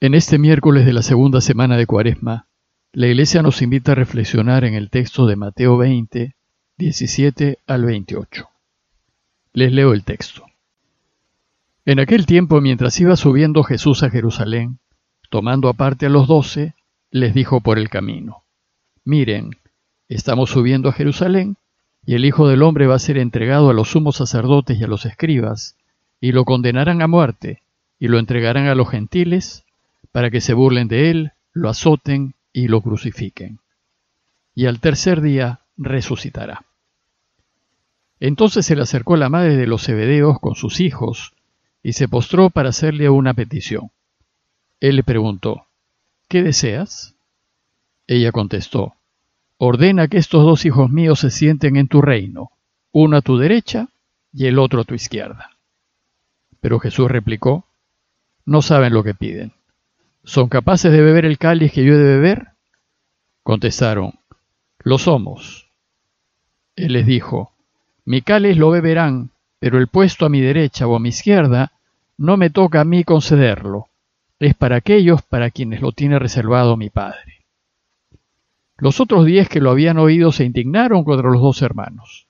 En este miércoles de la segunda semana de Cuaresma, la Iglesia nos invita a reflexionar en el texto de Mateo 20, 17 al 28. Les leo el texto. En aquel tiempo, mientras iba subiendo Jesús a Jerusalén, tomando aparte a los doce, les dijo por el camino, Miren, estamos subiendo a Jerusalén, y el Hijo del Hombre va a ser entregado a los sumos sacerdotes y a los escribas, y lo condenarán a muerte, y lo entregarán a los gentiles, para que se burlen de él, lo azoten y lo crucifiquen. Y al tercer día resucitará. Entonces se le acercó la madre de los Zebedeos con sus hijos y se postró para hacerle una petición. Él le preguntó, ¿qué deseas? Ella contestó, ordena que estos dos hijos míos se sienten en tu reino, uno a tu derecha y el otro a tu izquierda. Pero Jesús replicó, no saben lo que piden. ¿Son capaces de beber el cáliz que yo he de beber? Contestaron, lo somos. Él les dijo, mi cáliz lo beberán, pero el puesto a mi derecha o a mi izquierda no me toca a mí concederlo, es para aquellos para quienes lo tiene reservado mi Padre. Los otros diez que lo habían oído se indignaron contra los dos hermanos.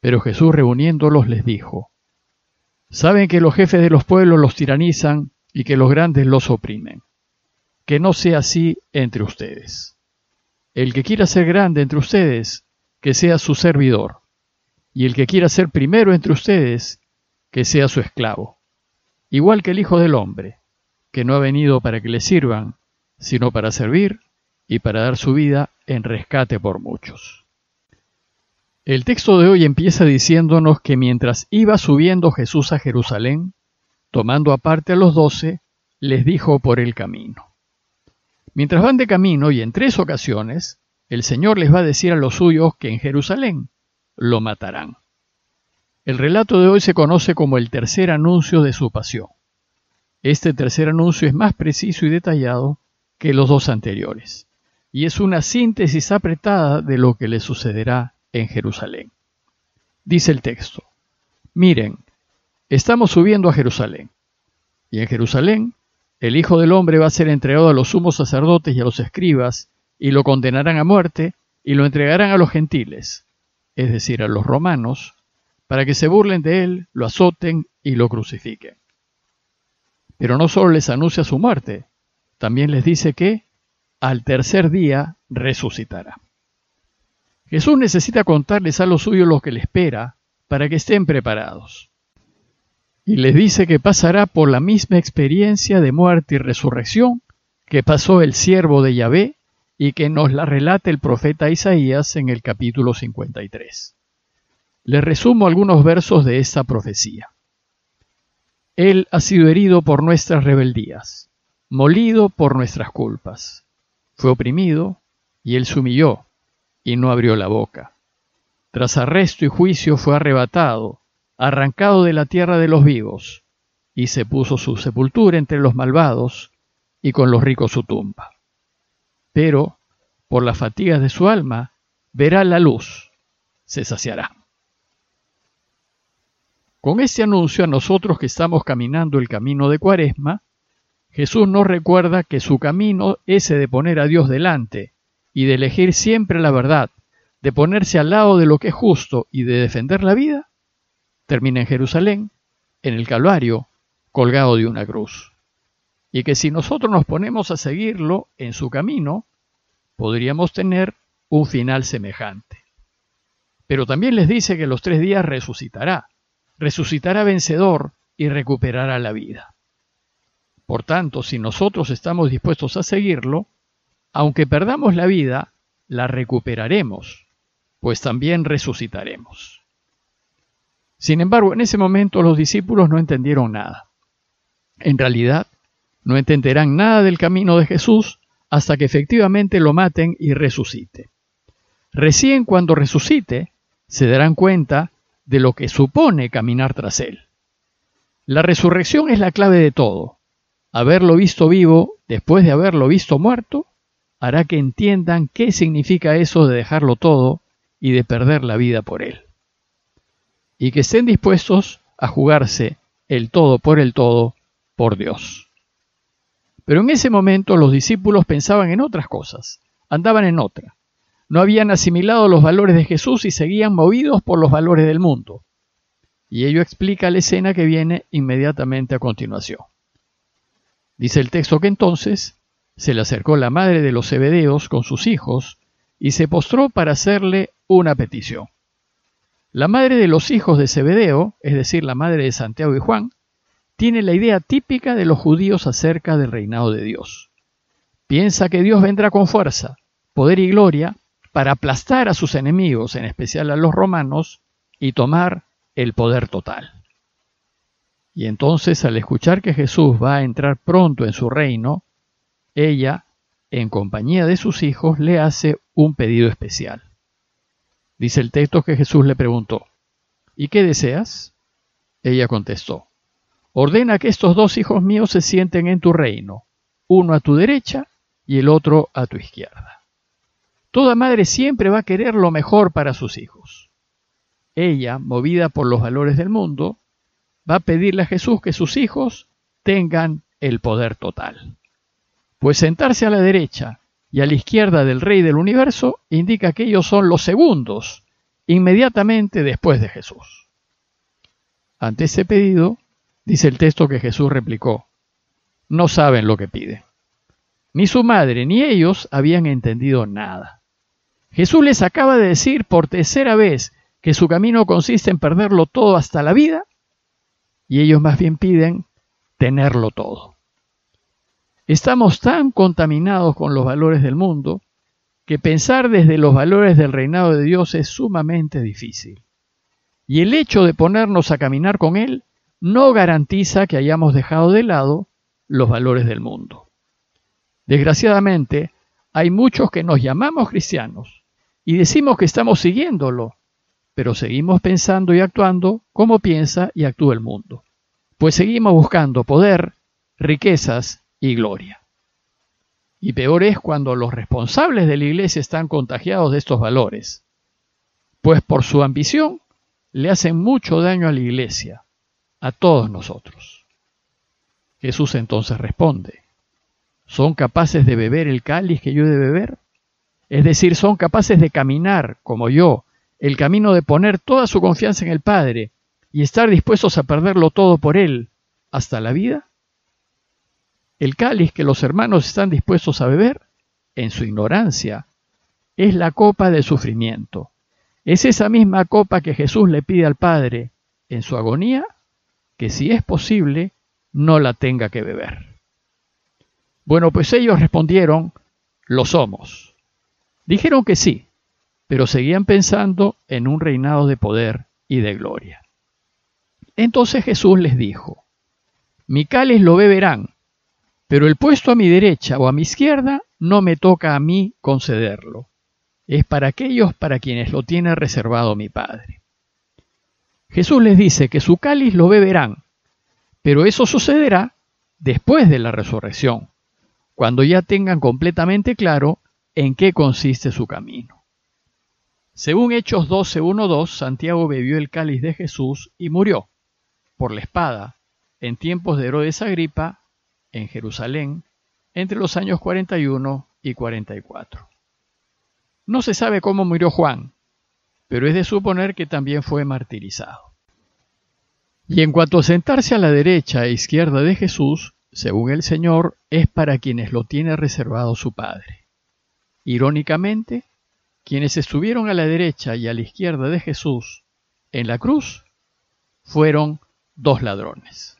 Pero Jesús reuniéndolos les dijo, Saben que los jefes de los pueblos los tiranizan y que los grandes los oprimen. Que no sea así entre ustedes. El que quiera ser grande entre ustedes, que sea su servidor, y el que quiera ser primero entre ustedes, que sea su esclavo, igual que el Hijo del Hombre, que no ha venido para que le sirvan, sino para servir y para dar su vida en rescate por muchos. El texto de hoy empieza diciéndonos que mientras iba subiendo Jesús a Jerusalén, tomando aparte a los doce, les dijo por el camino. Mientras van de camino y en tres ocasiones, el Señor les va a decir a los suyos que en Jerusalén lo matarán. El relato de hoy se conoce como el tercer anuncio de su pasión. Este tercer anuncio es más preciso y detallado que los dos anteriores, y es una síntesis apretada de lo que le sucederá en Jerusalén. Dice el texto, miren, Estamos subiendo a Jerusalén. Y en Jerusalén, el Hijo del Hombre va a ser entregado a los sumos sacerdotes y a los escribas, y lo condenarán a muerte, y lo entregarán a los gentiles, es decir, a los romanos, para que se burlen de él, lo azoten y lo crucifiquen. Pero no solo les anuncia su muerte, también les dice que al tercer día resucitará. Jesús necesita contarles a los suyos lo que le espera para que estén preparados y les dice que pasará por la misma experiencia de muerte y resurrección que pasó el siervo de Yahvé y que nos la relata el profeta Isaías en el capítulo 53. Les resumo algunos versos de esta profecía. Él ha sido herido por nuestras rebeldías, molido por nuestras culpas. Fue oprimido y él se humilló y no abrió la boca. Tras arresto y juicio fue arrebatado arrancado de la tierra de los vivos, y se puso su sepultura entre los malvados, y con los ricos su tumba. Pero, por las fatigas de su alma, verá la luz, se saciará. Con este anuncio a nosotros que estamos caminando el camino de Cuaresma, Jesús nos recuerda que su camino, ese de poner a Dios delante y de elegir siempre la verdad, de ponerse al lado de lo que es justo y de defender la vida, termina en Jerusalén, en el Calvario, colgado de una cruz. Y que si nosotros nos ponemos a seguirlo en su camino, podríamos tener un final semejante. Pero también les dice que los tres días resucitará, resucitará vencedor y recuperará la vida. Por tanto, si nosotros estamos dispuestos a seguirlo, aunque perdamos la vida, la recuperaremos, pues también resucitaremos. Sin embargo, en ese momento los discípulos no entendieron nada. En realidad, no entenderán nada del camino de Jesús hasta que efectivamente lo maten y resucite. Recién cuando resucite, se darán cuenta de lo que supone caminar tras él. La resurrección es la clave de todo. Haberlo visto vivo después de haberlo visto muerto hará que entiendan qué significa eso de dejarlo todo y de perder la vida por él y que estén dispuestos a jugarse el todo por el todo por Dios. Pero en ese momento los discípulos pensaban en otras cosas, andaban en otra. No habían asimilado los valores de Jesús y seguían movidos por los valores del mundo. Y ello explica la escena que viene inmediatamente a continuación. Dice el texto que entonces se le acercó la madre de los Zebedeos con sus hijos y se postró para hacerle una petición. La madre de los hijos de Zebedeo, es decir, la madre de Santiago y Juan, tiene la idea típica de los judíos acerca del reinado de Dios. Piensa que Dios vendrá con fuerza, poder y gloria para aplastar a sus enemigos, en especial a los romanos, y tomar el poder total. Y entonces, al escuchar que Jesús va a entrar pronto en su reino, ella, en compañía de sus hijos, le hace un pedido especial. Dice el texto que Jesús le preguntó, ¿y qué deseas? Ella contestó, ordena que estos dos hijos míos se sienten en tu reino, uno a tu derecha y el otro a tu izquierda. Toda madre siempre va a querer lo mejor para sus hijos. Ella, movida por los valores del mundo, va a pedirle a Jesús que sus hijos tengan el poder total. Pues sentarse a la derecha y a la izquierda del Rey del universo indica que ellos son los segundos, inmediatamente después de Jesús. Ante ese pedido, dice el texto que Jesús replicó, no saben lo que piden. Ni su madre ni ellos habían entendido nada. Jesús les acaba de decir por tercera vez que su camino consiste en perderlo todo hasta la vida, y ellos más bien piden tenerlo todo. Estamos tan contaminados con los valores del mundo que pensar desde los valores del reinado de Dios es sumamente difícil. Y el hecho de ponernos a caminar con Él no garantiza que hayamos dejado de lado los valores del mundo. Desgraciadamente, hay muchos que nos llamamos cristianos y decimos que estamos siguiéndolo, pero seguimos pensando y actuando como piensa y actúa el mundo, pues seguimos buscando poder, riquezas y gloria. Y peor es cuando los responsables de la iglesia están contagiados de estos valores, pues por su ambición le hacen mucho daño a la iglesia, a todos nosotros. Jesús entonces responde, ¿son capaces de beber el cáliz que yo he de beber? Es decir, son capaces de caminar, como yo, el camino de poner toda su confianza en el Padre y estar dispuestos a perderlo todo por Él hasta la vida? El cáliz que los hermanos están dispuestos a beber, en su ignorancia, es la copa de sufrimiento. Es esa misma copa que Jesús le pide al Padre en su agonía, que si es posible, no la tenga que beber. Bueno, pues ellos respondieron, lo somos. Dijeron que sí, pero seguían pensando en un reinado de poder y de gloria. Entonces Jesús les dijo, mi cáliz lo beberán, pero el puesto a mi derecha o a mi izquierda no me toca a mí concederlo. Es para aquellos para quienes lo tiene reservado mi Padre. Jesús les dice que su cáliz lo beberán, pero eso sucederá después de la resurrección, cuando ya tengan completamente claro en qué consiste su camino. Según Hechos 12.1.2, Santiago bebió el cáliz de Jesús y murió por la espada en tiempos de Herodes Agripa en Jerusalén entre los años 41 y 44. No se sabe cómo murió Juan, pero es de suponer que también fue martirizado. Y en cuanto a sentarse a la derecha e izquierda de Jesús, según el Señor, es para quienes lo tiene reservado su Padre. Irónicamente, quienes estuvieron a la derecha y a la izquierda de Jesús en la cruz fueron dos ladrones.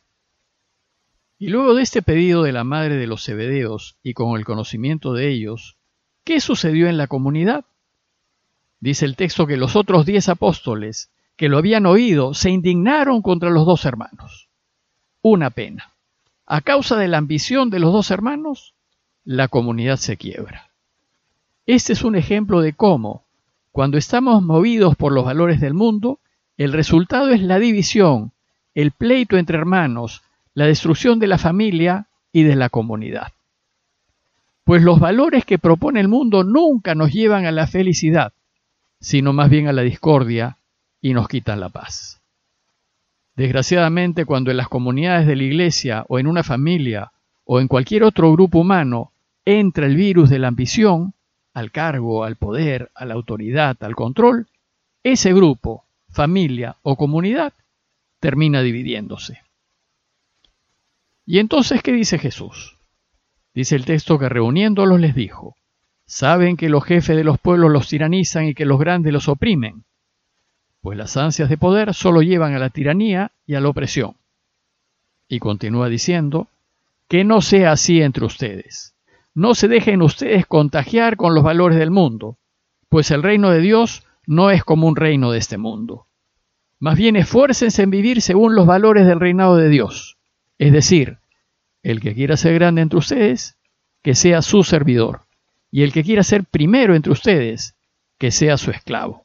Y luego de este pedido de la madre de los Zebedeos y con el conocimiento de ellos, ¿qué sucedió en la comunidad? Dice el texto que los otros diez apóstoles que lo habían oído se indignaron contra los dos hermanos. Una pena. A causa de la ambición de los dos hermanos, la comunidad se quiebra. Este es un ejemplo de cómo, cuando estamos movidos por los valores del mundo, el resultado es la división, el pleito entre hermanos, la destrucción de la familia y de la comunidad. Pues los valores que propone el mundo nunca nos llevan a la felicidad, sino más bien a la discordia y nos quitan la paz. Desgraciadamente, cuando en las comunidades de la iglesia o en una familia o en cualquier otro grupo humano entra el virus de la ambición, al cargo, al poder, a la autoridad, al control, ese grupo, familia o comunidad termina dividiéndose. ¿Y entonces qué dice Jesús? Dice el texto que reuniéndolos les dijo, saben que los jefes de los pueblos los tiranizan y que los grandes los oprimen, pues las ansias de poder solo llevan a la tiranía y a la opresión. Y continúa diciendo, que no sea así entre ustedes. No se dejen ustedes contagiar con los valores del mundo, pues el reino de Dios no es como un reino de este mundo. Más bien esfuércense en vivir según los valores del reinado de Dios. Es decir, el que quiera ser grande entre ustedes, que sea su servidor. Y el que quiera ser primero entre ustedes, que sea su esclavo.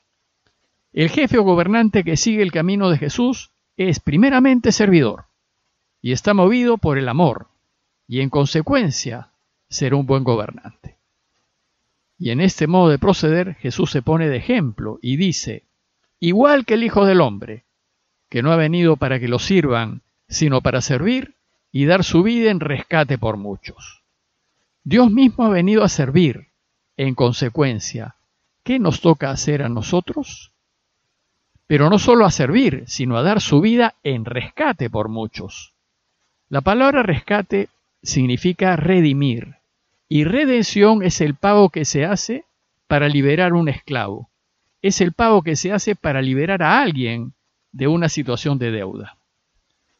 El jefe o gobernante que sigue el camino de Jesús es primeramente servidor y está movido por el amor y en consecuencia será un buen gobernante. Y en este modo de proceder Jesús se pone de ejemplo y dice, igual que el Hijo del Hombre, que no ha venido para que lo sirvan, sino para servir y dar su vida en rescate por muchos. Dios mismo ha venido a servir. En consecuencia, ¿qué nos toca hacer a nosotros? Pero no solo a servir, sino a dar su vida en rescate por muchos. La palabra rescate significa redimir, y redención es el pago que se hace para liberar un esclavo es el pago que se hace para liberar a alguien de una situación de deuda.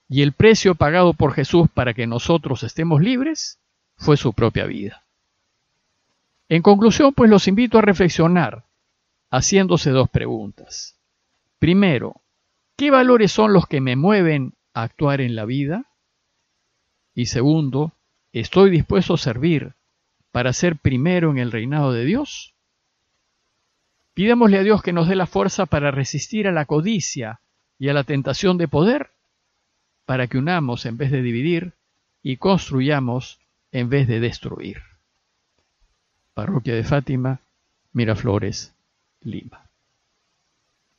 Y el precio pagado por Jesús para que nosotros estemos libres fue su propia vida. En conclusión, pues los invito a reflexionar haciéndose dos preguntas. Primero, ¿qué valores son los que me mueven a actuar en la vida? Y segundo, ¿estoy dispuesto a servir para ser primero en el reinado de Dios? Pidémosle a Dios que nos dé la fuerza para resistir a la codicia y a la tentación de poder, para que unamos en vez de dividir y construyamos en vez de destruir. Parroquia de Fátima, Miraflores, Lima.